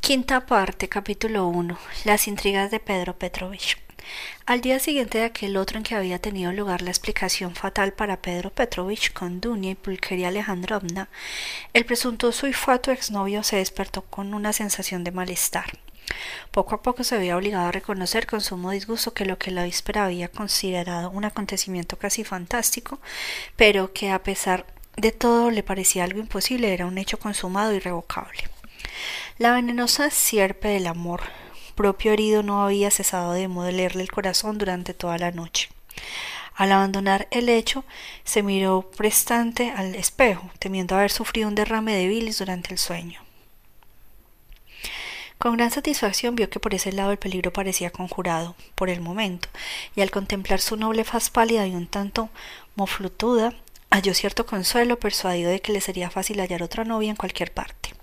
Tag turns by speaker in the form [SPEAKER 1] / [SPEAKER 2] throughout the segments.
[SPEAKER 1] Quinta parte, capítulo 1. Las intrigas de Pedro Petrovich. Al día siguiente de aquel otro en que había tenido lugar la explicación fatal para Pedro Petrovich con Dunia y Pulqueria Alejandrovna, el presuntuoso y fatuo exnovio se despertó con una sensación de malestar. Poco a poco se había obligado a reconocer con sumo disgusto que lo que la víspera había considerado un acontecimiento casi fantástico, pero que a pesar de todo le parecía algo imposible, era un hecho consumado e irrevocable. La venenosa sierpe del amor propio herido no había cesado de modelarle el corazón durante toda la noche. Al abandonar el lecho, se miró prestante al espejo, temiendo haber sufrido un derrame de bilis durante el sueño. Con gran satisfacción vio que por ese lado el peligro parecía conjurado, por el momento, y al contemplar su noble faz pálida y un tanto moflutuda, halló cierto consuelo, persuadido de que le sería fácil hallar otra novia en cualquier parte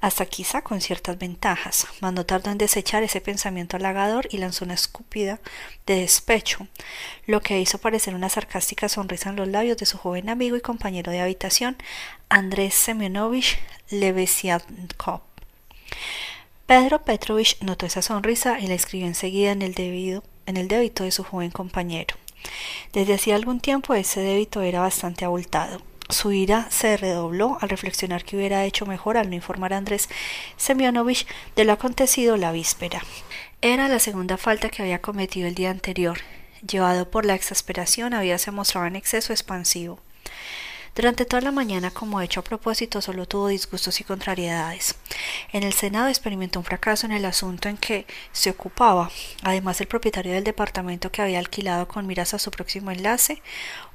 [SPEAKER 1] hasta quizá con ciertas ventajas, mas no tardó en desechar ese pensamiento halagador y lanzó una escupida de despecho, lo que hizo parecer una sarcástica sonrisa en los labios de su joven amigo y compañero de habitación, Andrés Semyonovich Levesiankov. Pedro Petrovich notó esa sonrisa y la escribió enseguida en el en el débito de su joven compañero. Desde hacía algún tiempo ese débito era bastante abultado. Su ira se redobló al reflexionar que hubiera hecho mejor al no informar a Andrés Semyonovich de lo acontecido la víspera. Era la segunda falta que había cometido el día anterior. Llevado por la exasperación, había se mostrado en exceso expansivo. Durante toda la mañana, como hecho a propósito, solo tuvo disgustos y contrariedades. En el Senado experimentó un fracaso en el asunto en que se ocupaba. Además, el propietario del departamento que había alquilado con miras a su próximo enlace,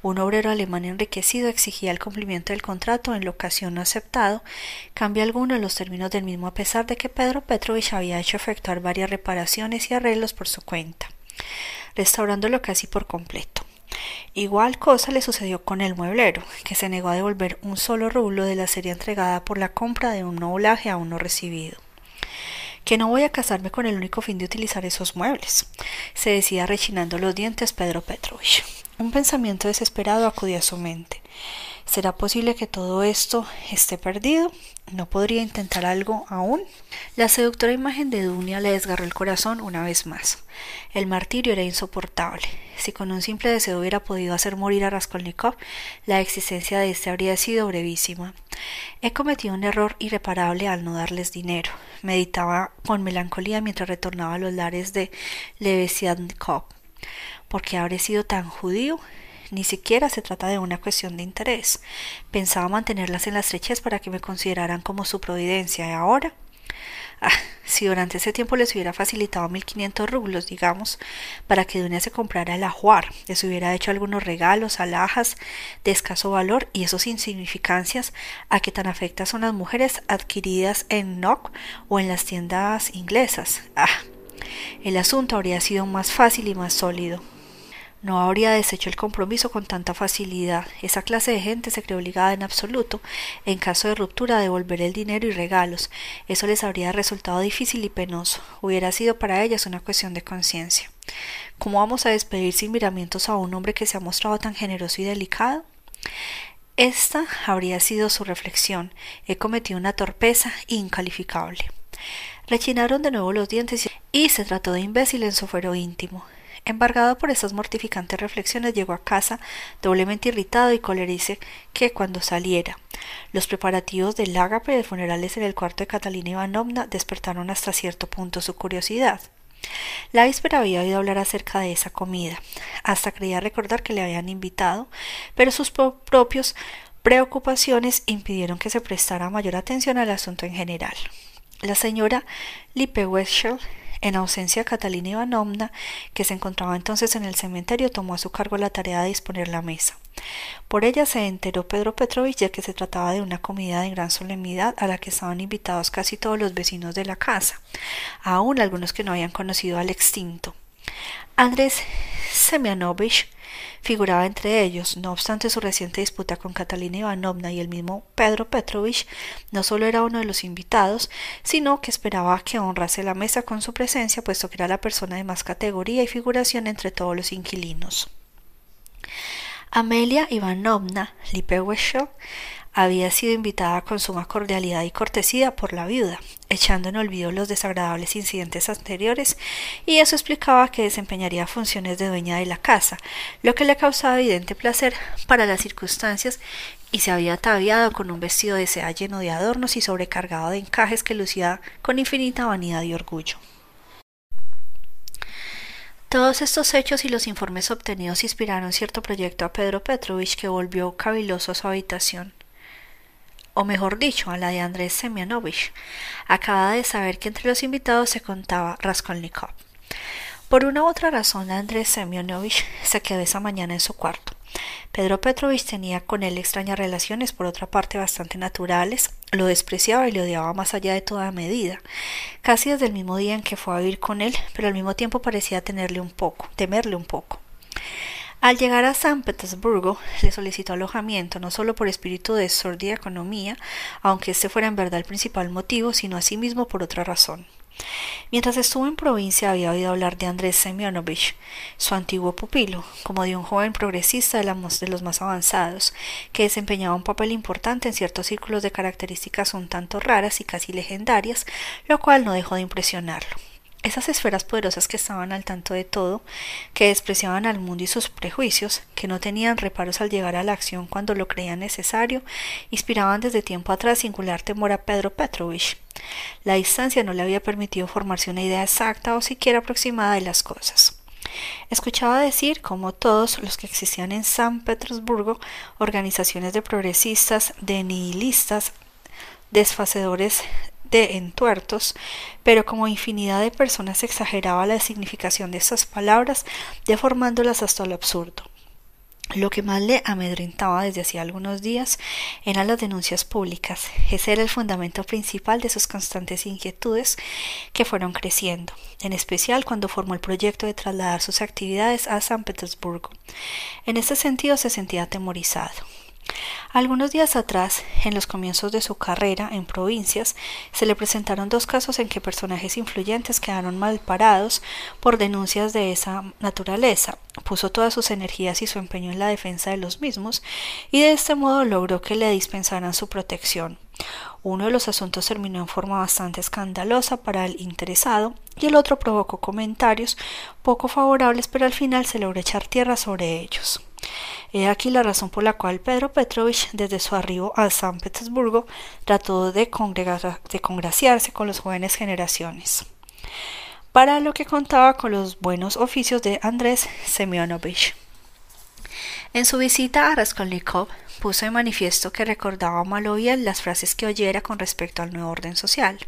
[SPEAKER 1] un obrero alemán enriquecido, exigía el cumplimiento del contrato en la ocasión no aceptado, cambio alguno en los términos del mismo a pesar de que Pedro Petrovich había hecho efectuar varias reparaciones y arreglos por su cuenta, restaurándolo casi por completo. Igual cosa le sucedió con el mueblero, que se negó a devolver un solo rublo de la serie entregada por la compra de un noblaje aún no recibido. Que no voy a casarme con el único fin de utilizar esos muebles, se decía rechinando los dientes Pedro Petrovich. Un pensamiento desesperado acudió a su mente. ¿Será posible que todo esto esté perdido? ¿No podría intentar algo aún? La seductora imagen de Dunia le desgarró el corazón una vez más. El martirio era insoportable. Si con un simple deseo hubiera podido hacer morir a Raskolnikov, la existencia de éste habría sido brevísima. He cometido un error irreparable al no darles dinero. Meditaba con melancolía mientras retornaba a los lares de Levesiankov. ¿Por qué habré sido tan judío? Ni siquiera se trata de una cuestión de interés. Pensaba mantenerlas en la estrechez para que me consideraran como su providencia. ¿Y ahora? Ah, si durante ese tiempo les hubiera facilitado mil quinientos rublos, digamos, para que Dunia se comprara el ajuar, les hubiera hecho algunos regalos, alhajas de escaso valor y esos insignificancias a que tan afectas son las mujeres adquiridas en Nock o en las tiendas inglesas. Ah, el asunto habría sido más fácil y más sólido. No habría deshecho el compromiso con tanta facilidad. Esa clase de gente se cree obligada en absoluto, en caso de ruptura, a devolver el dinero y regalos. Eso les habría resultado difícil y penoso. Hubiera sido para ellas una cuestión de conciencia. ¿Cómo vamos a despedir sin miramientos a un hombre que se ha mostrado tan generoso y delicado? Esta habría sido su reflexión. He cometido una torpeza incalificable. Rechinaron de nuevo los dientes y se trató de imbécil en su fuero íntimo. Embargado por estas mortificantes reflexiones, llegó a casa doblemente irritado y colerice que cuando saliera. Los preparativos del ágape de funerales en el cuarto de Catalina Ivanovna despertaron hasta cierto punto su curiosidad. La víspera había oído hablar acerca de esa comida, hasta creía recordar que le habían invitado, pero sus propios preocupaciones impidieron que se prestara mayor atención al asunto en general. La señora Lipewechel en ausencia de Catalina Ivanovna, que se encontraba entonces en el cementerio, tomó a su cargo la tarea de disponer la mesa. Por ella se enteró Pedro Petrovich ya que se trataba de una comida de gran solemnidad a la que estaban invitados casi todos los vecinos de la casa, aun algunos que no habían conocido al extinto. Andrés Semyanovich figuraba entre ellos. No obstante su reciente disputa con Catalina Ivanovna y el mismo Pedro Petrovich, no solo era uno de los invitados, sino que esperaba que honrase la mesa con su presencia, puesto que era la persona de más categoría y figuración entre todos los inquilinos. Amelia Ivanovna Lipewechov había sido invitada con suma cordialidad y cortesía por la viuda, echando en olvido los desagradables incidentes anteriores, y eso explicaba que desempeñaría funciones de dueña de la casa, lo que le causaba evidente placer para las circunstancias y se había ataviado con un vestido de seda lleno de adornos y sobrecargado de encajes que lucía con infinita vanidad y orgullo. Todos estos hechos y los informes obtenidos inspiraron cierto proyecto a Pedro Petrovich que volvió caviloso a su habitación o mejor dicho, a la de Andrés Semyonovich. Acababa de saber que entre los invitados se contaba Raskolnikov. Por una u otra razón, Andrés Semyonovich se quedó esa mañana en su cuarto. Pedro Petrovich tenía con él extrañas relaciones, por otra parte bastante naturales, lo despreciaba y lo odiaba más allá de toda medida, casi desde el mismo día en que fue a vivir con él, pero al mismo tiempo parecía tenerle un poco, temerle un poco. Al llegar a San Petersburgo, le solicitó alojamiento no solo por espíritu de sordida economía, aunque este fuera en verdad el principal motivo, sino asimismo por otra razón. Mientras estuvo en provincia había oído hablar de Andrés Semyonovich, su antiguo pupilo, como de un joven progresista de, de, los más avanzados, que desempeñaba un papel importante en ciertos círculos de características un tanto raras y casi legendarias, lo cual no dejó de impresionarlo. Esas esferas poderosas que estaban al tanto de todo, que despreciaban al mundo y sus prejuicios, que no tenían reparos al llegar a la acción cuando lo creían necesario, inspiraban desde tiempo atrás singular temor a Pedro Petrovich. La distancia no le había permitido formarse una idea exacta o siquiera aproximada de las cosas. Escuchaba decir, como todos los que existían en San Petersburgo, organizaciones de progresistas, de nihilistas, desfacedores de entuertos, pero como infinidad de personas exageraba la significación de estas palabras, deformándolas hasta lo absurdo. Lo que más le amedrentaba desde hacía algunos días eran las denuncias públicas. Ese era el fundamento principal de sus constantes inquietudes que fueron creciendo, en especial cuando formó el proyecto de trasladar sus actividades a San Petersburgo. En este sentido se sentía atemorizado. Algunos días atrás, en los comienzos de su carrera en provincias, se le presentaron dos casos en que personajes influyentes quedaron mal parados por denuncias de esa naturaleza. Puso todas sus energías y su empeño en la defensa de los mismos y de este modo logró que le dispensaran su protección. Uno de los asuntos terminó en forma bastante escandalosa para el interesado y el otro provocó comentarios poco favorables, pero al final se logró echar tierra sobre ellos. He aquí la razón por la cual Pedro Petrovich, desde su arribo a San Petersburgo, trató de, congraciarse con las jóvenes generaciones, para lo que contaba con los buenos oficios de Andrés Semyonovich. En su visita a Raskolnikov puso de manifiesto que recordaba mal o bien las frases que oyera con respecto al nuevo orden social.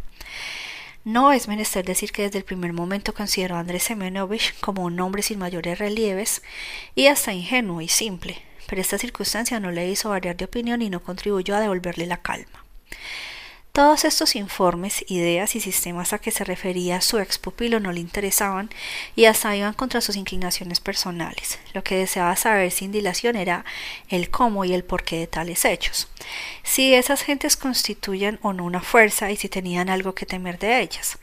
[SPEAKER 1] No es menester decir que desde el primer momento consideró a Andrés Semyonovich como un hombre sin mayores relieves y hasta ingenuo y simple, pero esta circunstancia no le hizo variar de opinión y no contribuyó a devolverle la calma. Todos estos informes, ideas y sistemas a que se refería su ex pupilo no le interesaban y hasta iban contra sus inclinaciones personales. Lo que deseaba saber sin dilación era el cómo y el porqué de tales hechos, si esas gentes constituían o no una fuerza y si tenían algo que temer de ellas.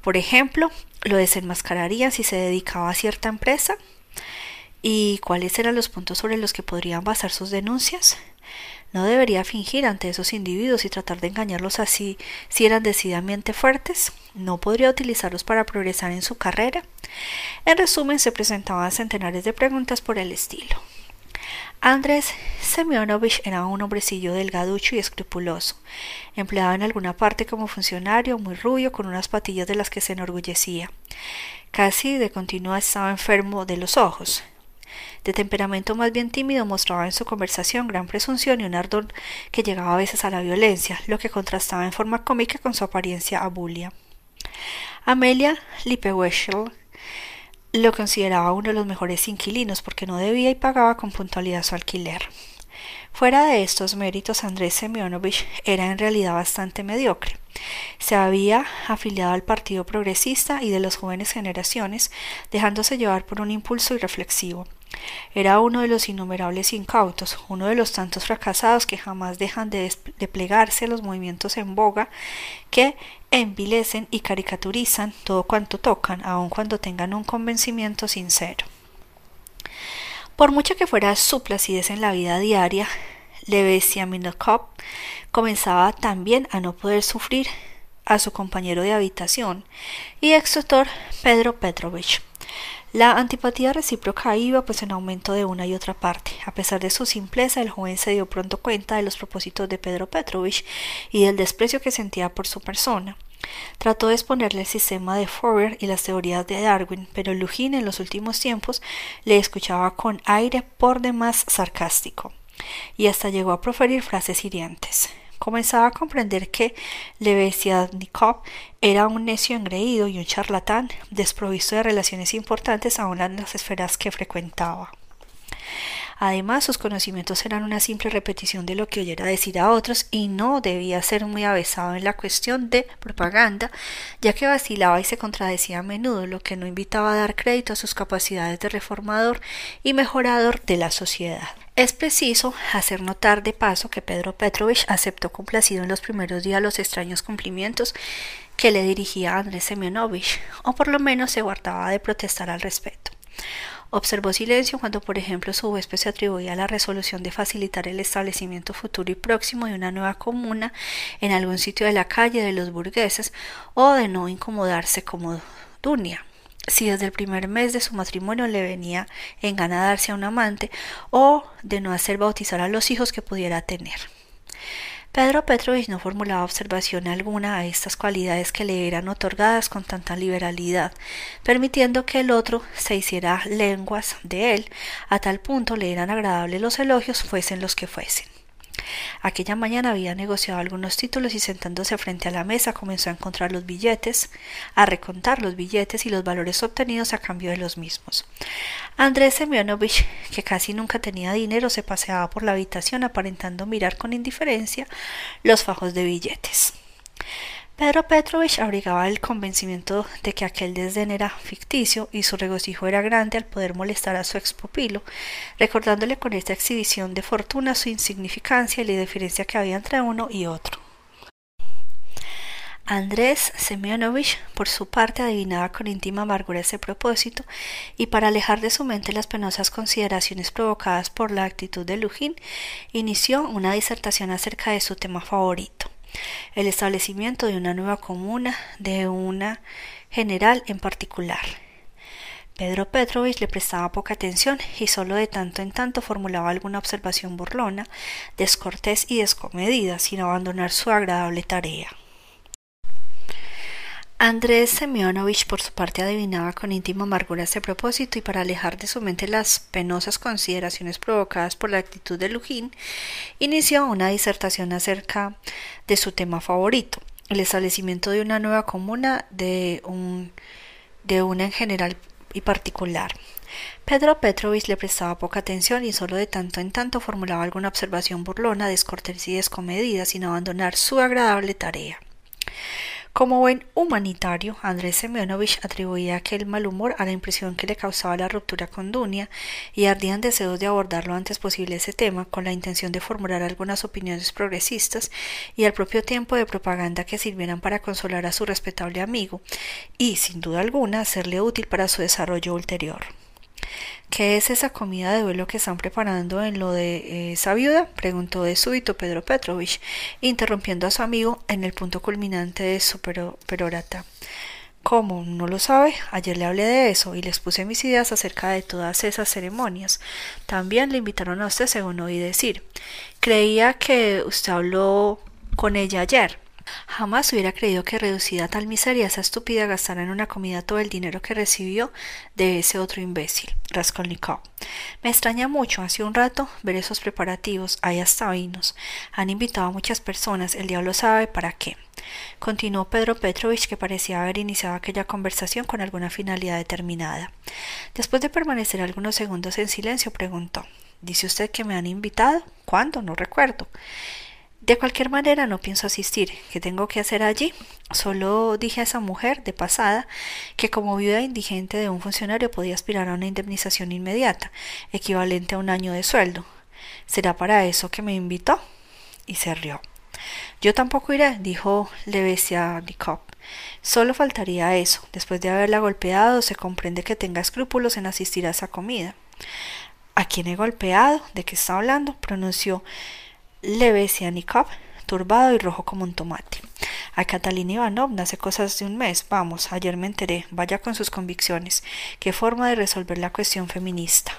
[SPEAKER 1] Por ejemplo, lo desenmascararían si se dedicaba a cierta empresa y cuáles eran los puntos sobre los que podrían basar sus denuncias. ¿No debería fingir ante esos individuos y tratar de engañarlos así si eran decididamente fuertes? ¿No podría utilizarlos para progresar en su carrera? En resumen, se presentaban centenares de preguntas por el estilo. Andrés Semyonovich era un hombrecillo delgaducho y escrupuloso, empleado en alguna parte como funcionario, muy rubio, con unas patillas de las que se enorgullecía. Casi de continuo estaba enfermo de los ojos, de temperamento más bien tímido, mostraba en su conversación gran presunción y un ardor que llegaba a veces a la violencia, lo que contrastaba en forma cómica con su apariencia abulia. Amelia Lipeweschel lo consideraba uno de los mejores inquilinos porque no debía y pagaba con puntualidad su alquiler. Fuera de estos méritos, Andrés Semyonovich era en realidad bastante mediocre. Se había afiliado al Partido Progresista y de las jóvenes generaciones, dejándose llevar por un impulso irreflexivo. Era uno de los innumerables incautos, uno de los tantos fracasados que jamás dejan de, plegarse a los movimientos en boga, que envilecen y caricaturizan todo cuanto tocan, aun cuando tengan un convencimiento sincero. Por mucho que fuera su placidez en la vida diaria, Minokov comenzaba también a no poder sufrir a su compañero de habitación y ex Pedro Petrovich. La antipatía recíproca iba pues en aumento de una y otra parte. A pesar de su simpleza, el joven se dio pronto cuenta de los propósitos de Pedro Petrovich y del desprecio que sentía por su persona. Trató de exponerle el sistema de Fourier y las teorías de Darwin, pero Lugin en los últimos tiempos le escuchaba con aire por demás sarcástico, y hasta llegó a proferir frases hirientes comenzaba a comprender que Lebeziatnikov era un necio engreído y un charlatán, desprovisto de relaciones importantes aún en las esferas que frecuentaba. Además, sus conocimientos eran una simple repetición de lo que oyera decir a otros y no debía ser muy avesado en la cuestión de propaganda, ya que vacilaba y se contradecía a menudo, lo que no invitaba a dar crédito a sus capacidades de reformador y mejorador de la sociedad. Es preciso hacer notar de paso que Pedro Petrovich aceptó complacido en los primeros días los extraños cumplimientos que le dirigía Andrés Semyonovich, o por lo menos se guardaba de protestar al respecto. Observó silencio cuando, por ejemplo, su huésped se atribuía la resolución de facilitar el establecimiento futuro y próximo de una nueva comuna en algún sitio de la calle de los burgueses o de no incomodarse como Dunia si desde el primer mes de su matrimonio le venía en gana darse a un amante o de no hacer bautizar a los hijos que pudiera tener. Pedro Petrovich no formulaba observación alguna a estas cualidades que le eran otorgadas con tanta liberalidad, permitiendo que el otro se hiciera lenguas de él, a tal punto le eran agradables los elogios, fuesen los que fuesen. Aquella mañana había negociado algunos títulos y sentándose frente a la mesa comenzó a encontrar los billetes, a recontar los billetes y los valores obtenidos a cambio de los mismos. Andrés Semyonovich, que casi nunca tenía dinero, se paseaba por la habitación aparentando mirar con indiferencia los fajos de billetes. Pedro Petrovich abrigaba el convencimiento de que aquel desdén era ficticio y su regocijo era grande al poder molestar a su expupilo, recordándole con esta exhibición de fortuna su insignificancia y la diferencia que había entre uno y otro. Andrés Semyonovich, por su parte, adivinaba con íntima amargura ese propósito, y para alejar de su mente las penosas consideraciones provocadas por la actitud de Lujin, inició una disertación acerca de su tema favorito el establecimiento de una nueva comuna, de una general en particular. Pedro Petrovich le prestaba poca atención y solo de tanto en tanto formulaba alguna observación burlona, descortés y descomedida, sin abandonar su agradable tarea. Andrés Semyonovich por su parte adivinaba con íntima amargura este propósito y para alejar de su mente las penosas consideraciones provocadas por la actitud de Lujin, inició una disertación acerca de su tema favorito, el establecimiento de una nueva comuna de un de una en general y particular. Pedro Petrovich le prestaba poca atención y solo de tanto en tanto formulaba alguna observación burlona, descortés y descomedida, sin abandonar su agradable tarea. Como buen humanitario, Andrés Semyonovich atribuía aquel mal humor a la impresión que le causaba la ruptura con Dunia y ardían deseos de abordar lo antes posible ese tema con la intención de formular algunas opiniones progresistas y al propio tiempo de propaganda que sirvieran para consolar a su respetable amigo y, sin duda alguna, serle útil para su desarrollo ulterior. ¿Qué es esa comida de duelo que están preparando en lo de eh, esa viuda? preguntó de súbito Pedro Petrovich, interrumpiendo a su amigo en el punto culminante de su perorata. ¿Cómo? ¿No lo sabe? Ayer le hablé de eso y les puse mis ideas acerca de todas esas ceremonias. También le invitaron a usted, según oí decir. Creía que usted habló con ella ayer. Jamás hubiera creído que reducida a tal miseria esa estúpida gastara en una comida todo el dinero que recibió de ese otro imbécil, Raskolnikov. Me extraña mucho, hace un rato, ver esos preparativos, hay hasta vinos. Han invitado a muchas personas, el diablo sabe para qué. Continuó Pedro Petrovich, que parecía haber iniciado aquella conversación con alguna finalidad determinada. Después de permanecer algunos segundos en silencio, preguntó ¿Dice usted que me han invitado? ¿Cuándo? No recuerdo. De cualquier manera no pienso asistir. ¿Qué tengo que hacer allí? Solo dije a esa mujer, de pasada, que como viuda indigente de un funcionario podía aspirar a una indemnización inmediata, equivalente a un año de sueldo. ¿Será para eso que me invitó? Y se rió. Yo tampoco iré, dijo Nikop. Solo faltaría eso. Después de haberla golpeado, se comprende que tenga escrúpulos en asistir a esa comida. ¿A quién he golpeado? ¿De qué está hablando? pronunció Levesianikov, turbado y rojo como un tomate. A Catalina Ivanovna hace cosas de un mes. Vamos, ayer me enteré. Vaya con sus convicciones. Qué forma de resolver la cuestión feminista.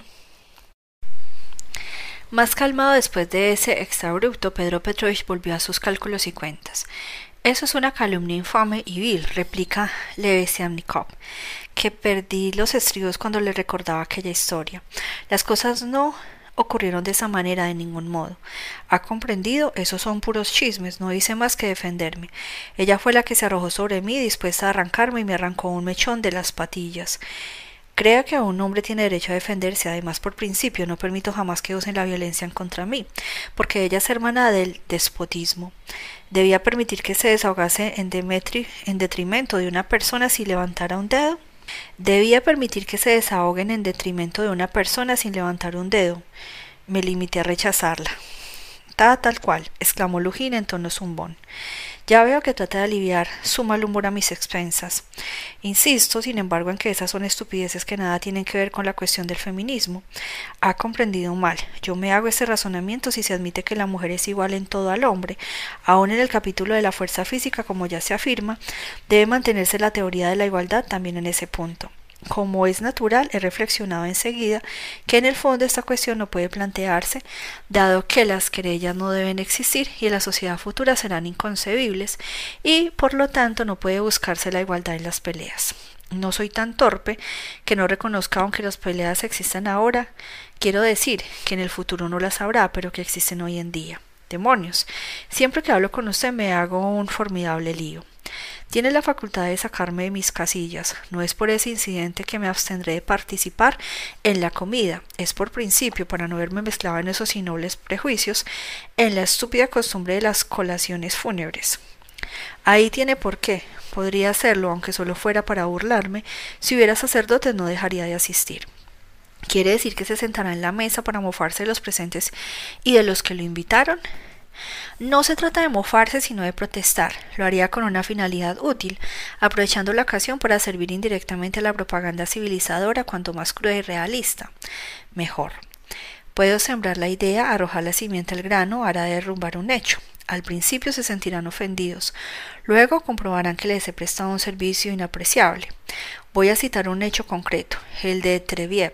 [SPEAKER 1] Más calmado después de ese exabrupto, Pedro Petrovich volvió a sus cálculos y cuentas. Eso es una calumnia infame y vil, replica Levesiamnikov, que perdí los estribos cuando le recordaba aquella historia. Las cosas no ocurrieron de esa manera de ningún modo. ¿Ha comprendido? Esos son puros chismes, no hice más que defenderme. Ella fue la que se arrojó sobre mí dispuesta a arrancarme y me arrancó un mechón de las patillas. Crea que un hombre tiene derecho a defenderse, además por principio no permito jamás que usen la violencia en contra mí, porque ella es hermana del despotismo. ¿Debía permitir que se desahogase en, Demetri en detrimento de una persona si levantara un dedo? Debía permitir que se desahoguen en detrimento de una persona sin levantar un dedo. Me limité a rechazarla. Ta tal cual, exclamó Lujin en tono zumbón. Ya veo que trata de aliviar su mal humor a mis expensas. Insisto, sin embargo, en que esas son estupideces que nada tienen que ver con la cuestión del feminismo. Ha comprendido mal. Yo me hago ese razonamiento si se admite que la mujer es igual en todo al hombre. Aún en el capítulo de la fuerza física, como ya se afirma, debe mantenerse la teoría de la igualdad también en ese punto. Como es natural, he reflexionado enseguida que en el fondo esta cuestión no puede plantearse, dado que las querellas no deben existir y en la sociedad futura serán inconcebibles, y por lo tanto no puede buscarse la igualdad en las peleas. No soy tan torpe que no reconozca aunque las peleas existan ahora, quiero decir que en el futuro no las habrá, pero que existen hoy en día. Demonios. Siempre que hablo con usted me hago un formidable lío. Tiene la facultad de sacarme de mis casillas. No es por ese incidente que me abstendré de participar en la comida. Es por principio, para no verme mezclado en esos innobles prejuicios, en la estúpida costumbre de las colaciones fúnebres. Ahí tiene por qué. Podría hacerlo, aunque solo fuera para burlarme. Si hubiera sacerdotes no dejaría de asistir. ¿Quiere decir que se sentará en la mesa para mofarse de los presentes y de los que lo invitaron? No se trata de mofarse, sino de protestar. Lo haría con una finalidad útil, aprovechando la ocasión para servir indirectamente a la propaganda civilizadora cuanto más cruda y realista. Mejor. Puedo sembrar la idea, arrojar la simiente al grano, hará derrumbar un hecho. Al principio se sentirán ofendidos, luego comprobarán que les he prestado un servicio inapreciable. Voy a citar un hecho concreto, el de Treviev.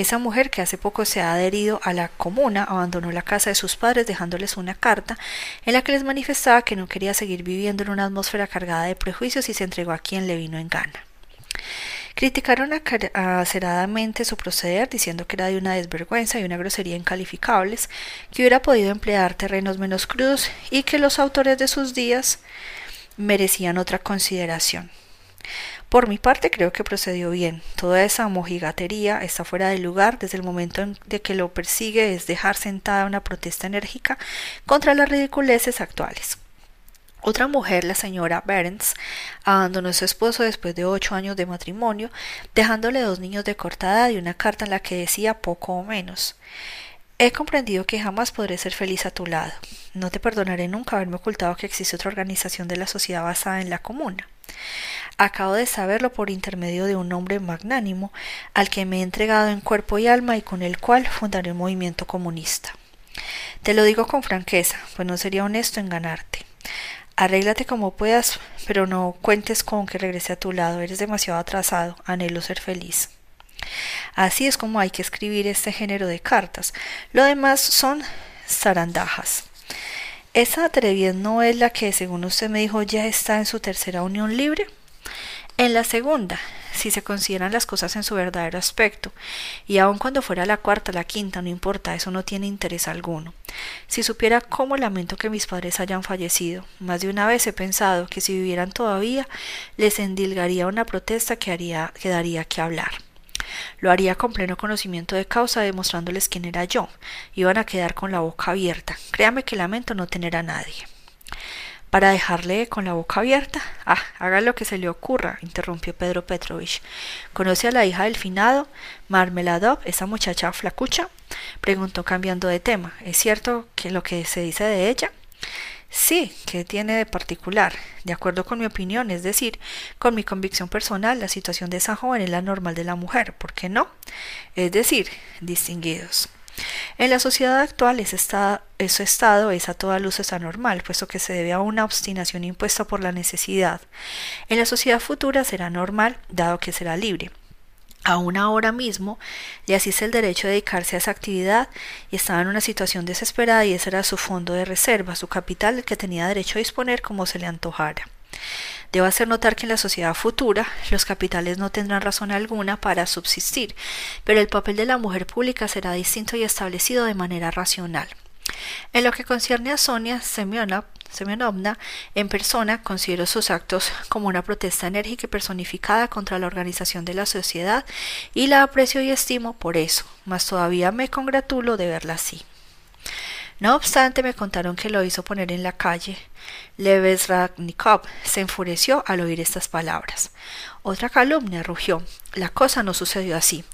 [SPEAKER 1] Esa mujer que hace poco se ha adherido a la comuna abandonó la casa de sus padres dejándoles una carta en la que les manifestaba que no quería seguir viviendo en una atmósfera cargada de prejuicios y se entregó a quien le vino en gana. Criticaron aceradamente su proceder, diciendo que era de una desvergüenza y una grosería incalificables, que hubiera podido emplear terrenos menos crudos y que los autores de sus días merecían otra consideración. Por mi parte creo que procedió bien. Toda esa mojigatería está fuera de lugar desde el momento en de que lo persigue es dejar sentada una protesta enérgica contra las ridiculeces actuales. Otra mujer, la señora Berens, abandonó a su esposo después de ocho años de matrimonio, dejándole dos niños de corta edad y una carta en la que decía poco o menos. He comprendido que jamás podré ser feliz a tu lado. No te perdonaré nunca haberme ocultado que existe otra organización de la sociedad basada en la comuna. Acabo de saberlo por intermedio de un hombre magnánimo al que me he entregado en cuerpo y alma y con el cual fundaré un movimiento comunista. Te lo digo con franqueza, pues no sería honesto enganarte. Arréglate como puedas, pero no cuentes con que regrese a tu lado. Eres demasiado atrasado. Anhelo ser feliz. Así es como hay que escribir este género de cartas. Lo demás son zarandajas. Esa atrevidez no es la que, según usted me dijo, ya está en su tercera unión libre. En la segunda, si se consideran las cosas en su verdadero aspecto, y aun cuando fuera la cuarta, la quinta, no importa, eso no tiene interés alguno. Si supiera cómo lamento que mis padres hayan fallecido, más de una vez he pensado que si vivieran todavía, les endilgaría una protesta que haría, que daría que hablar. Lo haría con pleno conocimiento de causa, demostrándoles quién era yo. Iban a quedar con la boca abierta. Créame que lamento no tener a nadie para dejarle con la boca abierta. Ah, haga lo que se le ocurra, interrumpió Pedro Petrovich. ¿Conoce a la hija del finado, Marmeladov, esa muchacha flacucha? preguntó cambiando de tema. ¿Es cierto que lo que se dice de ella? Sí, ¿qué tiene de particular? De acuerdo con mi opinión, es decir, con mi convicción personal, la situación de esa joven es la normal de la mujer, ¿por qué no? Es decir, distinguidos. En la sociedad actual ese estado, es a toda luz anormal, puesto que se debe a una obstinación impuesta por la necesidad. En la sociedad futura será normal, dado que será libre. Aún ahora mismo le asiste el derecho de dedicarse a esa actividad y estaba en una situación desesperada y ese era su fondo de reserva, su capital, el que tenía derecho a disponer como se le antojara. Debo hacer notar que en la sociedad futura los capitales no tendrán razón alguna para subsistir, pero el papel de la mujer pública será distinto y establecido de manera racional. En lo que concierne a Sonia Semyonovna, en persona considero sus actos como una protesta enérgica y personificada contra la organización de la sociedad y la aprecio y estimo por eso, mas todavía me congratulo de verla así. No obstante, me contaron que lo hizo poner en la calle. Ragnikov se enfureció al oír estas palabras. Otra calumnia rugió. La cosa no sucedió así,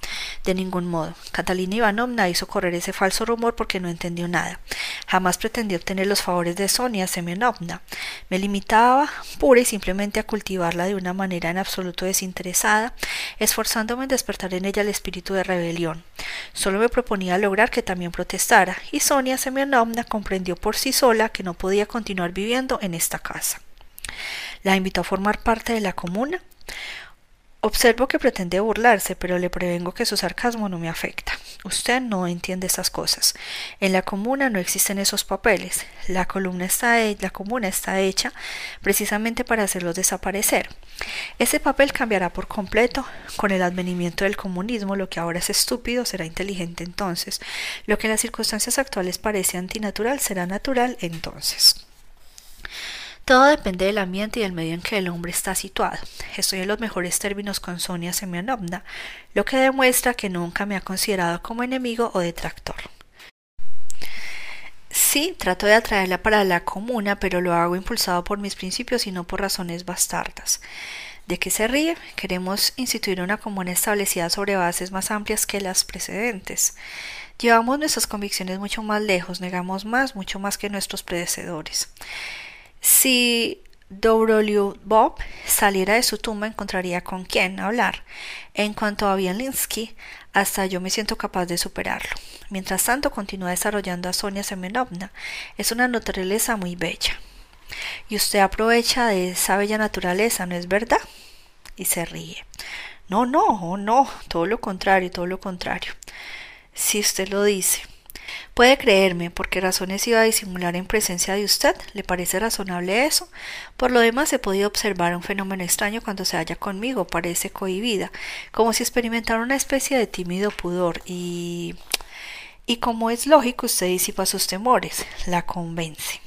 [SPEAKER 1] de ningún modo. Catalina Ivanovna hizo correr ese falso rumor porque no entendió nada. Jamás pretendí obtener los favores de Sonia Semyonovna. Me limitaba pura y simplemente a cultivarla de una manera en absoluto desinteresada, esforzándome en despertar en ella el espíritu de rebelión. Solo me proponía lograr que también protestara, y Sonia Semyonovna comprendió por sí sola que no podía continuar viviendo en esta casa. La invitó a formar parte de la comuna Observo que pretende burlarse, pero le prevengo que su sarcasmo no me afecta. Usted no entiende esas cosas. En la comuna no existen esos papeles. La, columna está la comuna está hecha precisamente para hacerlos desaparecer. Ese papel cambiará por completo con el advenimiento del comunismo. Lo que ahora es estúpido será inteligente entonces. Lo que en las circunstancias actuales parece antinatural será natural entonces. Todo depende del ambiente y del medio en que el hombre está situado. Estoy en los mejores términos con Sonia Semyonovna, lo que demuestra que nunca me ha considerado como enemigo o detractor. Sí, trato de atraerla para la comuna, pero lo hago impulsado por mis principios y no por razones bastardas. ¿De qué se ríe? Queremos instituir una comuna establecida sobre bases más amplias que las precedentes. Llevamos nuestras convicciones mucho más lejos, negamos más, mucho más que nuestros predecesores. Si Bob saliera de su tumba encontraría con quién hablar. En cuanto a Bielinski, hasta yo me siento capaz de superarlo. Mientras tanto, continúa desarrollando a Sonia Semenovna. Es una naturaleza muy bella. Y usted aprovecha de esa bella naturaleza, ¿no es verdad? Y se ríe. No, no, no, todo lo contrario, todo lo contrario. Si usted lo dice. Puede creerme, ¿por qué razones iba a disimular en presencia de usted? ¿Le parece razonable eso? Por lo demás he podido observar un fenómeno extraño cuando se halla conmigo, parece cohibida, como si experimentara una especie de tímido pudor y... y como es lógico usted disipa sus temores, la convence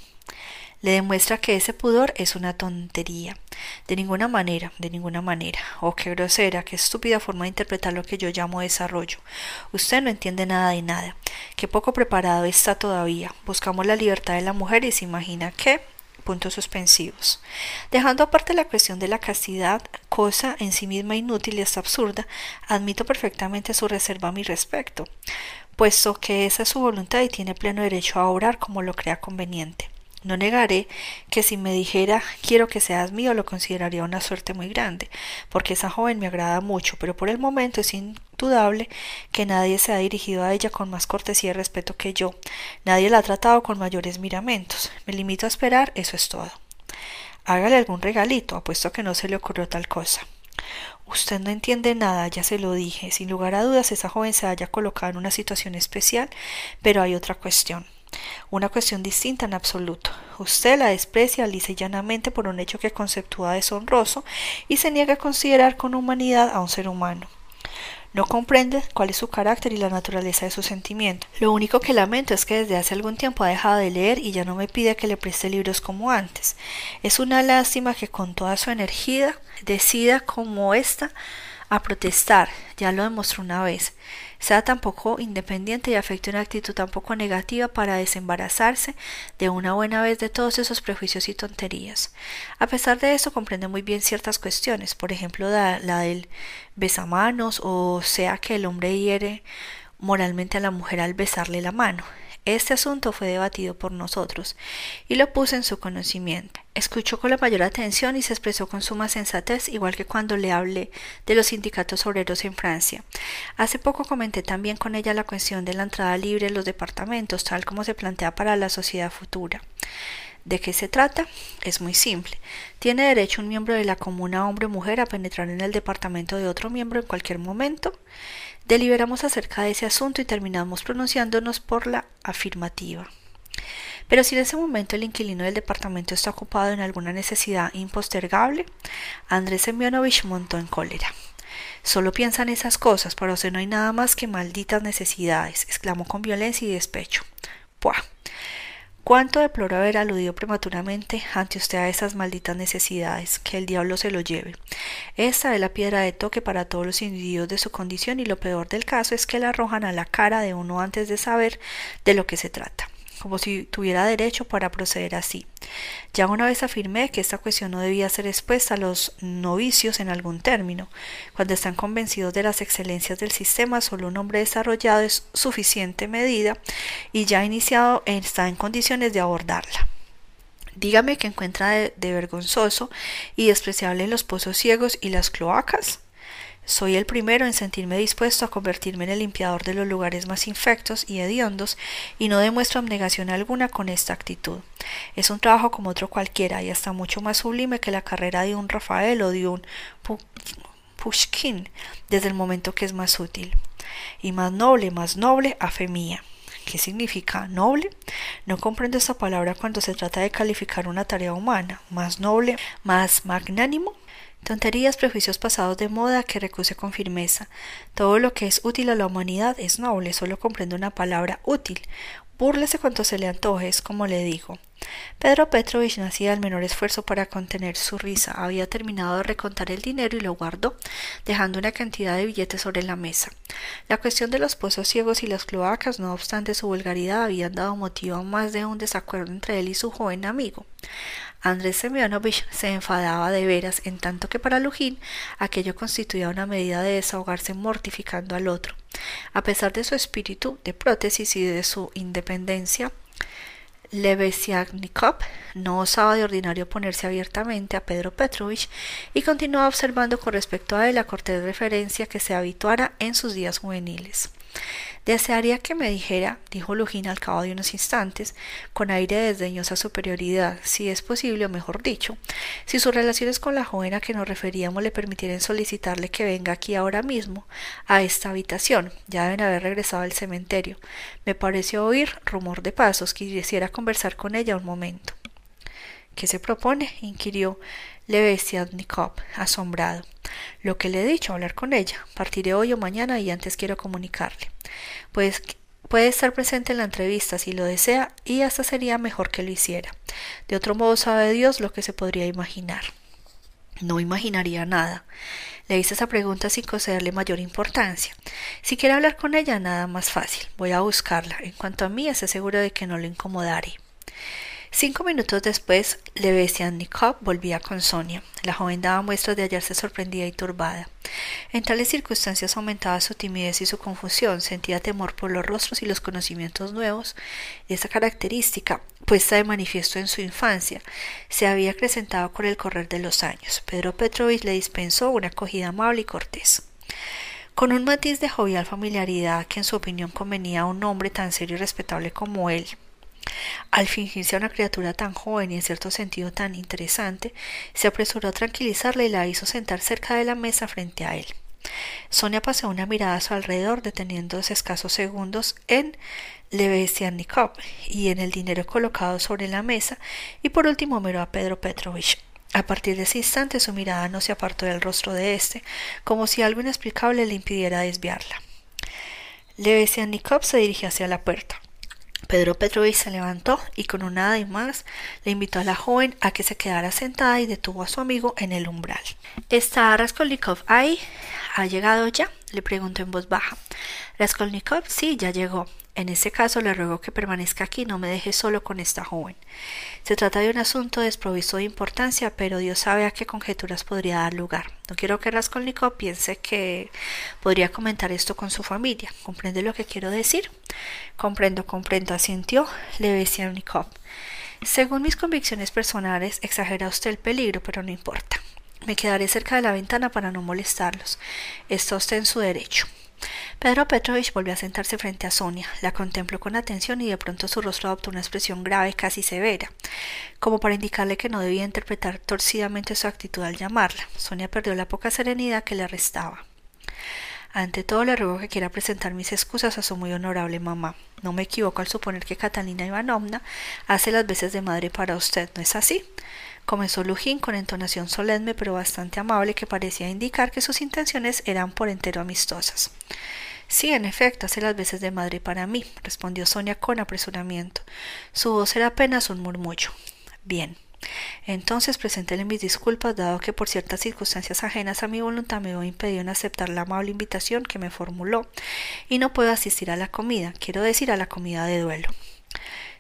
[SPEAKER 1] le demuestra que ese pudor es una tontería. De ninguna manera, de ninguna manera. Oh, qué grosera, qué estúpida forma de interpretar lo que yo llamo desarrollo. Usted no entiende nada de nada. Qué poco preparado está todavía. Buscamos la libertad de la mujer y se imagina que puntos suspensivos. Dejando aparte la cuestión de la castidad, cosa en sí misma inútil y hasta absurda, admito perfectamente su reserva a mi respecto, puesto que esa es su voluntad y tiene pleno derecho a obrar como lo crea conveniente. No negaré que si me dijera quiero que seas mío lo consideraría una suerte muy grande, porque esa joven me agrada mucho, pero por el momento es indudable que nadie se ha dirigido a ella con más cortesía y respeto que yo, nadie la ha tratado con mayores miramentos. Me limito a esperar, eso es todo. Hágale algún regalito, apuesto que no se le ocurrió tal cosa. Usted no entiende nada, ya se lo dije. Sin lugar a dudas, esa joven se haya colocado en una situación especial, pero hay otra cuestión. Una cuestión distinta en absoluto. Usted la desprecia lisa y llanamente por un hecho que conceptúa deshonroso y se niega a considerar con humanidad a un ser humano. No comprende cuál es su carácter y la naturaleza de su sentimiento. Lo único que lamento es que desde hace algún tiempo ha dejado de leer y ya no me pide que le preste libros como antes. Es una lástima que con toda su energía decida como esta a protestar, ya lo demostró una vez sea tan poco independiente y afecte una actitud tan poco negativa para desembarazarse de una buena vez de todos esos prejuicios y tonterías. A pesar de eso, comprende muy bien ciertas cuestiones, por ejemplo, la, la del besamanos, o sea que el hombre hiere moralmente a la mujer al besarle la mano. Este asunto fue debatido por nosotros y lo puse en su conocimiento. Escuchó con la mayor atención y se expresó con suma sensatez, igual que cuando le hablé de los sindicatos obreros en Francia. Hace poco comenté también con ella la cuestión de la entrada libre en los departamentos, tal como se plantea para la sociedad futura. ¿De qué se trata? Es muy simple. ¿Tiene derecho un miembro de la comuna hombre o mujer a penetrar en el departamento de otro miembro en cualquier momento? Deliberamos acerca de ese asunto y terminamos pronunciándonos por la afirmativa. Pero si en ese momento el inquilino del departamento está ocupado en alguna necesidad impostergable, Andrés Semyonovich montó en cólera. Solo piensa en esas cosas, para usted no hay nada más que malditas necesidades, exclamó con violencia y despecho. Puah. Cuánto deploro haber aludido prematuramente ante usted a esas malditas necesidades, que el diablo se lo lleve. Esta es la piedra de toque para todos los individuos de su condición y lo peor del caso es que la arrojan a la cara de uno antes de saber de lo que se trata como si tuviera derecho para proceder así. Ya una vez afirmé que esta cuestión no debía ser expuesta a los novicios en algún término. Cuando están convencidos de las excelencias del sistema, solo un hombre desarrollado es suficiente medida y ya iniciado está en condiciones de abordarla. Dígame que encuentra de, de vergonzoso y despreciable los pozos ciegos y las cloacas. Soy el primero en sentirme dispuesto a convertirme en el limpiador de los lugares más infectos y hediondos, y no demuestro abnegación alguna con esta actitud. Es un trabajo como otro cualquiera, y hasta mucho más sublime que la carrera de un Rafael o de un Pushkin, desde el momento que es más útil. Y más noble, más noble, a fe mía. ¿Qué significa noble? No comprendo esta palabra cuando se trata de calificar una tarea humana. Más noble, más magnánimo. Tonterías, prejuicios pasados de moda que recuse con firmeza. Todo lo que es útil a la humanidad es noble, solo comprendo una palabra útil. Búrlese cuanto se le antoje, es como le digo. Pedro Petrovich no hacía el menor esfuerzo para contener su risa. Había terminado de recontar el dinero y lo guardó, dejando una cantidad de billetes sobre la mesa. La cuestión de los pozos ciegos y las cloacas, no obstante su vulgaridad, habían dado motivo a más de un desacuerdo entre él y su joven amigo. Andrés Semyonovich se enfadaba de veras, en tanto que para Lujín aquello constituía una medida de desahogarse mortificando al otro. A pesar de su espíritu de prótesis y de su independencia, Levesiagnikov no osaba de ordinario ponerse abiertamente a Pedro Petrovich y continuaba observando con respecto a él la cortés referencia que se habituara en sus días juveniles. Desearía que me dijera, dijo Lujin al cabo de unos instantes, con aire de desdeñosa superioridad, si es posible, o mejor dicho, si sus relaciones con la joven a que nos referíamos le permitieran solicitarle que venga aquí ahora mismo, a esta habitación. Ya deben haber regresado al cementerio. Me pareció oír rumor de pasos. Quisiera conversar con ella un momento. ¿Qué se propone? inquirió Lebeziatnikov, asombrado. Lo que le he dicho, hablar con ella. Partiré hoy o mañana y antes quiero comunicarle. Pues puede estar presente en la entrevista si lo desea y hasta sería mejor que lo hiciera. De otro modo sabe Dios lo que se podría imaginar. No imaginaría nada. Le hice esa pregunta sin concederle mayor importancia. Si quiere hablar con ella, nada más fácil. Voy a buscarla. En cuanto a mí, esté seguro de que no le incomodaré. Cinco minutos después, Nikov volvía con Sonia. La joven daba muestras de hallarse sorprendida y turbada. En tales circunstancias aumentaba su timidez y su confusión, sentía temor por los rostros y los conocimientos nuevos, y esa característica, puesta de manifiesto en su infancia, se había acrecentado con el correr de los años. Pedro Petrovich le dispensó una acogida amable y cortés. Con un matiz de jovial familiaridad que en su opinión convenía a un hombre tan serio y respetable como él, al fingirse una criatura tan joven y en cierto sentido tan interesante, se apresuró a tranquilizarla y la hizo sentar cerca de la mesa frente a él. Sonia pasó una mirada a su alrededor, deteniéndose escasos segundos en Levesianikov y en el dinero colocado sobre la mesa, y por último miró a Pedro Petrovich. A partir de ese instante su mirada no se apartó del rostro de éste, como si algo inexplicable le impidiera desviarla. Levesianikov se dirigió hacia la puerta. Pedro Petrovich se levantó y con un nada y más le invitó a la joven a que se quedara sentada y detuvo a su amigo en el umbral. ¿Está Raskolnikov ahí? ¿Ha llegado ya? le preguntó en voz baja. Raskolnikov sí, ya llegó. En ese caso le ruego que permanezca aquí no me deje solo con esta joven. Se trata de un asunto desprovisto de importancia, pero Dios sabe a qué conjeturas podría dar lugar. No quiero que Raskolnikov piense que podría comentar esto con su familia. ¿Comprende lo que quiero decir? Comprendo, comprendo, asintió Levesianikov. Según mis convicciones personales, exagera usted el peligro, pero no importa. Me quedaré cerca de la ventana para no molestarlos. Está usted en su derecho. Pedro Petrovich volvió a sentarse frente a Sonia, la contempló con atención y de pronto su rostro adoptó una expresión grave, casi severa, como para indicarle que no debía interpretar torcidamente su actitud al llamarla. Sonia perdió la poca serenidad que le restaba. Ante todo le ruego que quiera presentar mis excusas a su muy honorable mamá. No me equivoco al suponer que Catalina Ivanovna hace las veces de madre para usted, ¿no es así? Comenzó Lujín con entonación solemne pero bastante amable que parecía indicar que sus intenciones eran por entero amistosas. Sí, en efecto, hace las veces de madre para mí, respondió Sonia con apresuramiento. Su voz era apenas un murmullo. Bien. Entonces presentéle mis disculpas, dado que por ciertas circunstancias ajenas a mi voluntad me veo impedido en aceptar la amable invitación que me formuló, y no puedo asistir a la comida, quiero decir a la comida de duelo.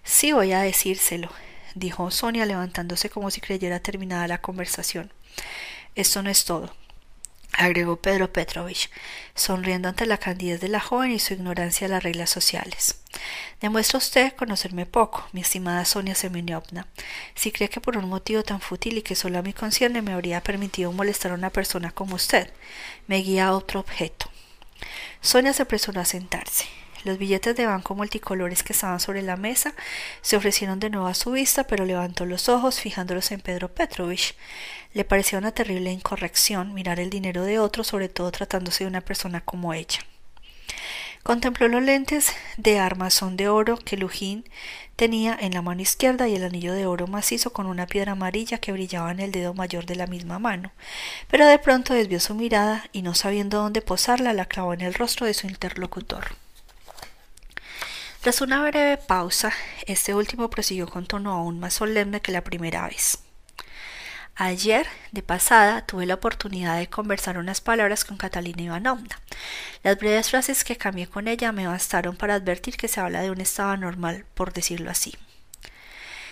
[SPEAKER 1] Sí voy a decírselo, dijo Sonia levantándose como si creyera terminada la conversación. Esto no es todo, agregó Pedro Petrovich, sonriendo ante la candidez de la joven y su ignorancia de las reglas sociales. Demuestra usted conocerme poco, mi estimada Sonia Semeniovna. Si cree que por un motivo tan fútil y que solo a mí concierne me habría permitido molestar a una persona como usted, me guía a otro objeto. Sonia se apresuró a sentarse. Los billetes de banco multicolores que estaban sobre la mesa se ofrecieron de nuevo a su vista, pero levantó los ojos fijándolos en Pedro Petrovich. Le parecía una terrible incorrección mirar el dinero de otro, sobre todo tratándose de una persona como ella. Contempló los lentes de armazón de oro que Lujín tenía en la mano izquierda y el anillo de oro macizo con una piedra amarilla que brillaba en el dedo mayor de la misma mano, pero de pronto desvió su mirada y no sabiendo dónde posarla la clavó en el rostro de su interlocutor. Tras una breve pausa, este último prosiguió con tono aún más solemne que la primera vez. Ayer, de pasada, tuve la oportunidad de conversar unas palabras con Catalina Ivanovna. Las breves frases que cambié con ella me bastaron para advertir que se habla de un estado anormal, por decirlo así.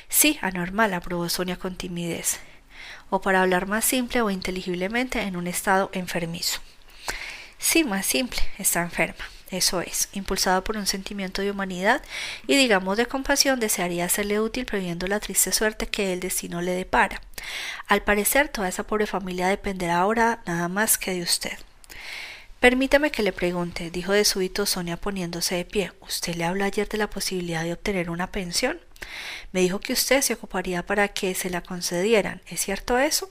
[SPEAKER 1] Sí, anormal, aprobó Sonia con timidez, o para hablar más simple o inteligiblemente, en un estado enfermizo. Sí, más simple, está enferma. Eso es, impulsado por un sentimiento de humanidad y digamos de compasión, desearía serle útil previendo la triste suerte que el destino le depara. Al parecer, toda esa pobre familia dependerá ahora nada más que de usted. Permítame que le pregunte, dijo de súbito Sonia poniéndose de pie. ¿Usted le habló ayer de la posibilidad de obtener una pensión? Me dijo que usted se ocuparía para que se la concedieran. ¿Es cierto eso?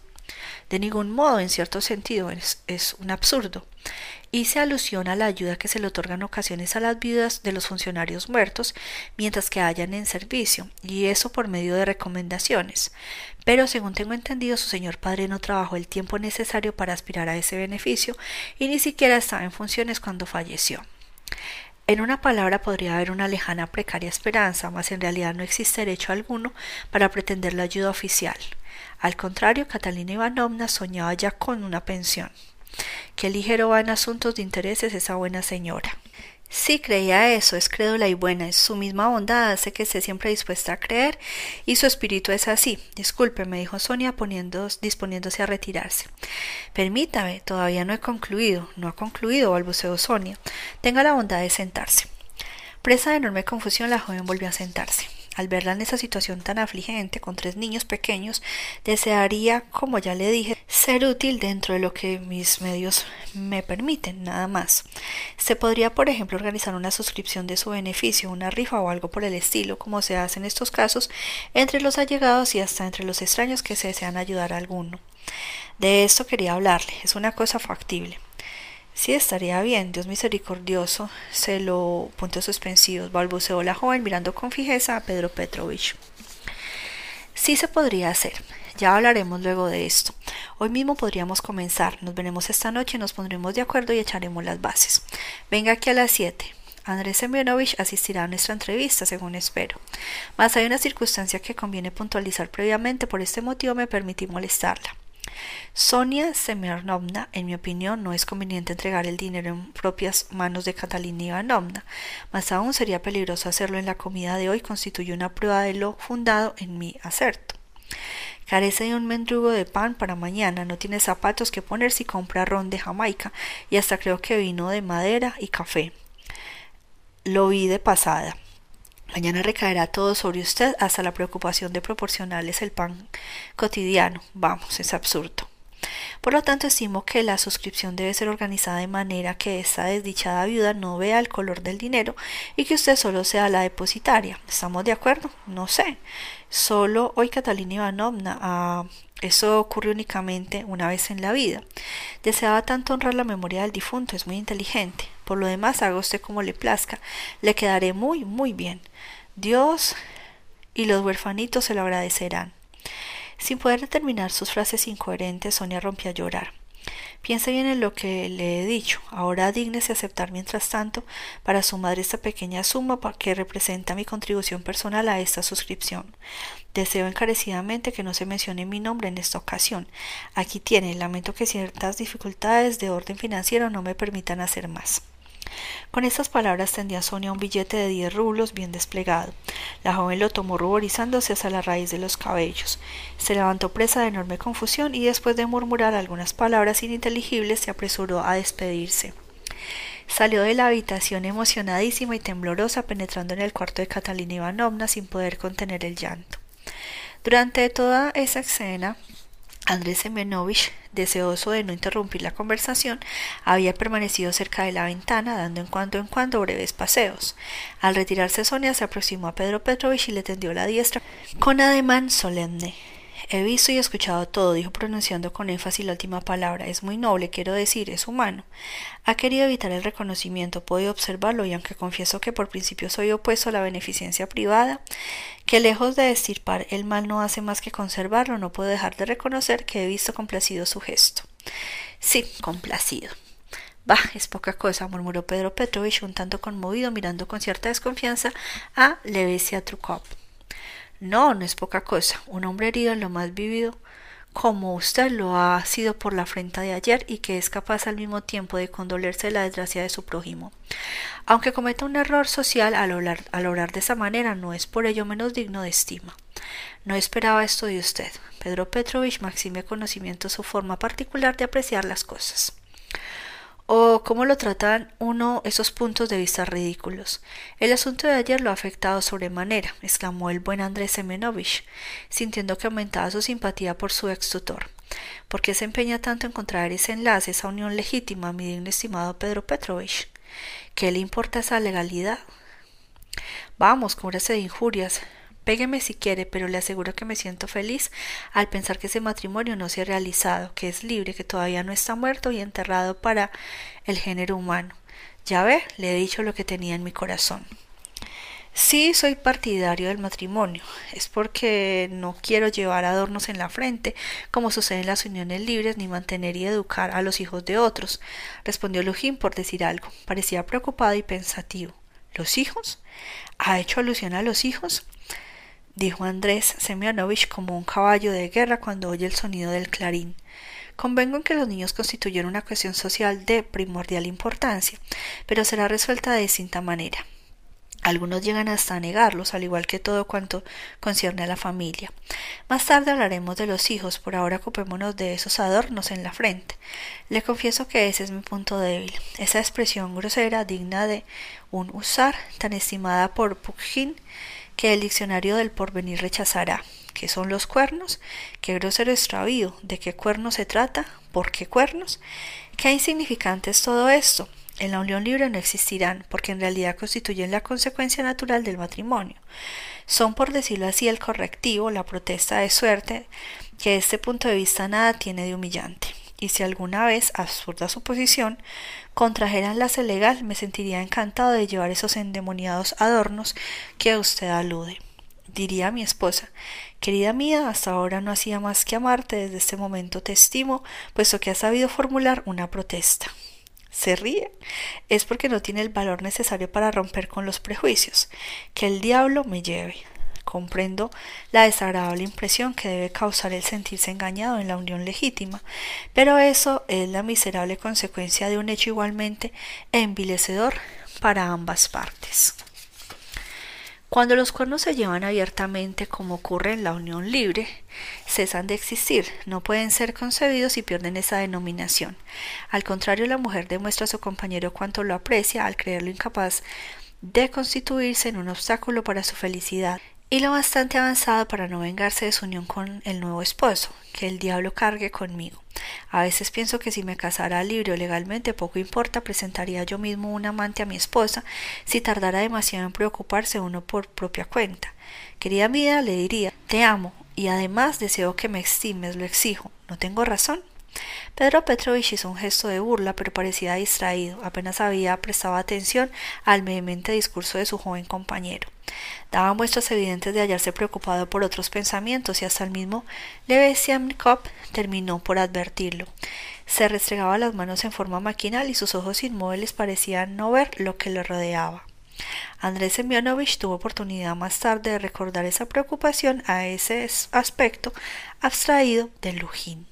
[SPEAKER 1] De ningún modo, en cierto sentido, es, un absurdo hice alusión a la ayuda que se le otorga en ocasiones a las viudas de los funcionarios muertos mientras que hayan en servicio, y eso por medio de recomendaciones. Pero según tengo entendido, su señor padre no trabajó el tiempo necesario para aspirar a ese beneficio y ni siquiera estaba en funciones cuando falleció. En una palabra podría haber una lejana precaria esperanza, mas en realidad no existe derecho alguno para pretender la ayuda oficial. Al contrario, Catalina Ivanovna soñaba ya con una pensión. Qué ligero va en asuntos de intereses esa buena señora. Sí creía eso, es crédula y buena, es su misma bondad hace que esté siempre dispuesta a creer y su espíritu es así. Disculpe, me dijo Sonia disponiéndose a retirarse. Permítame, todavía no he concluido. No ha concluido, balbuceó Sonia. Tenga la bondad de sentarse. Presa de enorme confusión, la joven volvió a sentarse. Al verla en esa situación tan afligente con tres niños pequeños, desearía, como ya le dije, ser útil dentro de lo que mis medios me permiten, nada más. Se podría, por ejemplo, organizar una suscripción de su beneficio, una rifa o algo por el estilo, como se hace en estos casos, entre los allegados y hasta entre los extraños que se desean ayudar a alguno. De esto quería hablarle, es una cosa factible. Sí, estaría bien, Dios misericordioso, se lo puntos suspensivos, balbuceó la joven mirando con fijeza a Pedro Petrovich. Sí se podría hacer. Ya hablaremos luego de esto. Hoy mismo podríamos comenzar. Nos veremos esta noche, nos pondremos de acuerdo y echaremos las bases. Venga aquí a las siete. Andrés Semyonovich asistirá a nuestra entrevista, según espero. Mas hay una circunstancia que conviene puntualizar previamente, por este motivo me permití molestarla. Sonia Semernovna, en mi opinión, no es conveniente entregar el dinero en propias manos de Catalina Ivanovna, más aún sería peligroso hacerlo en la comida de hoy, constituye una prueba de lo fundado en mi acerto. Carece de un mendrugo de pan para mañana, no tiene zapatos que ponerse y compra ron de Jamaica, y hasta creo que vino de madera y café. lo vi de pasada. Mañana recaerá todo sobre usted hasta la preocupación de proporcionarles el pan cotidiano. Vamos, es absurdo. Por lo tanto, estimo que la suscripción debe ser organizada de manera que esta desdichada viuda no vea el color del dinero y que usted solo sea la depositaria. ¿Estamos de acuerdo? No sé. Solo hoy Catalina Ivanovna. Ah, eso ocurre únicamente una vez en la vida. Deseaba tanto honrar la memoria del difunto, es muy inteligente. Por lo demás, haga usted como le plazca. Le quedaré muy, muy bien. Dios y los huerfanitos se lo agradecerán. Sin poder terminar sus frases incoherentes, Sonia rompió a llorar. Piense bien en lo que le he dicho. Ahora dígnese aceptar mientras tanto para su madre esta pequeña suma que representa mi contribución personal a esta suscripción. Deseo encarecidamente que no se mencione mi nombre en esta ocasión. Aquí tiene. Lamento que ciertas dificultades de orden financiero no me permitan hacer más. Con estas palabras tendía Sonia un billete de diez rublos bien desplegado. La joven lo tomó ruborizándose hasta la raíz de los cabellos. Se levantó presa de enorme confusión y después de murmurar algunas palabras ininteligibles se apresuró a despedirse. Salió de la habitación emocionadísima y temblorosa, penetrando en el cuarto de Catalina Ivanovna sin poder contener el llanto. Durante toda esa escena, Andrés Semenovich, deseoso de no interrumpir la conversación, había permanecido cerca de la ventana, dando en cuando en cuando breves paseos. Al retirarse Sonia se aproximó a Pedro Petrovich y le tendió la diestra con ademán solemne. He visto y escuchado todo, dijo pronunciando con énfasis la última palabra. Es muy noble, quiero decir, es humano. Ha querido evitar el reconocimiento, puedo observarlo, y aunque confieso que por principio soy opuesto a la beneficencia privada, que lejos de estirpar el mal no hace más que conservarlo, no puedo dejar de reconocer que he visto complacido su gesto. Sí, complacido. Bah, es poca cosa, murmuró Pedro Petrovich un tanto conmovido, mirando con cierta desconfianza a Levesia Trukov. No, no es poca cosa. Un hombre herido en lo más vivido, como usted lo ha sido por la afrenta de ayer y que es capaz al mismo tiempo de condolerse de la desgracia de su prójimo. Aunque cometa un error social al obrar, al obrar de esa manera, no es por ello menos digno de estima. No esperaba esto de usted. Pedro Petrovich maxime conocimiento su forma particular de apreciar las cosas o cómo lo tratan uno esos puntos de vista ridículos. El asunto de ayer lo ha afectado sobremanera, exclamó el buen Andrés Semenovich, sintiendo que aumentaba su simpatía por su ex tutor. ¿Por qué se empeña tanto en contraer ese enlace, esa unión legítima, mi digno estimado Pedro Petrovich? ¿Qué le importa esa legalidad? Vamos, cúbrase de injurias. Pégueme si quiere, pero le aseguro que me siento feliz al pensar que ese matrimonio no se ha realizado, que es libre, que todavía no está muerto y enterrado para el género humano. Ya ve, le he dicho lo que tenía en mi corazón. Sí soy partidario del matrimonio, es porque no quiero llevar adornos en la frente, como sucede en las uniones libres, ni mantener y educar a los hijos de otros, respondió Lujín por decir algo. Parecía preocupado y pensativo. ¿Los hijos? ¿Ha hecho alusión a los hijos? Dijo Andrés Semyonovich como un caballo de guerra cuando oye el sonido del clarín. Convengo en que los niños constituyen una cuestión social de primordial importancia, pero será resuelta de distinta manera. Algunos llegan hasta a negarlos, al igual que todo cuanto concierne a la familia. Más tarde hablaremos de los hijos, por ahora ocupémonos de esos adornos en la frente. Le confieso que ese es mi punto débil, esa expresión grosera digna de un usar tan estimada por Pugin que el diccionario del porvenir rechazará. ¿Qué son los cuernos? ¿Qué grosero extravío? ¿De qué cuernos se trata? ¿Por qué cuernos? ¿Qué insignificante es todo esto? En la unión libre no existirán, porque en realidad constituyen la consecuencia natural del matrimonio. Son, por decirlo así, el correctivo, la protesta de suerte, que de este punto de vista nada tiene de humillante y si alguna vez, absurda suposición, contrajeran la legal, me sentiría encantado de llevar esos endemoniados adornos que usted alude. Diría a mi esposa, querida mía, hasta ahora no hacía más que amarte, desde este momento te estimo, puesto que has sabido formular una protesta. Se ríe. Es porque no tiene el valor necesario para romper con los prejuicios. Que el diablo me lleve. Comprendo la desagradable impresión que debe causar el sentirse engañado en la unión legítima, pero eso es la miserable consecuencia de un hecho igualmente envilecedor para ambas partes. Cuando los cuernos se llevan abiertamente, como ocurre en la unión libre, cesan de existir, no pueden ser concebidos y pierden esa denominación. Al contrario, la mujer demuestra a su compañero cuánto lo aprecia al creerlo incapaz de constituirse en un obstáculo para su felicidad y lo bastante avanzado para no vengarse de su unión con el nuevo esposo, que el diablo cargue conmigo. A veces pienso que si me casara libre o legalmente, poco importa, presentaría yo mismo un amante a mi esposa si tardara demasiado en preocuparse uno por propia cuenta. Querida mía, le diría, te amo, y además deseo que me estimes, lo exijo. ¿No tengo razón? Pedro Petrovich hizo un gesto de burla, pero parecía distraído, apenas había prestado atención al vehemente discurso de su joven compañero. Daba muestras evidentes de hallarse preocupado por otros pensamientos y hasta el mismo Lebeziamnikov terminó por advertirlo. Se restregaba las manos en forma maquinal y sus ojos inmóviles parecían no ver lo que le rodeaba. Andrés Semyonovich tuvo oportunidad más tarde de recordar esa preocupación a ese aspecto abstraído de Lujín.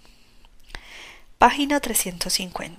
[SPEAKER 1] Página 350.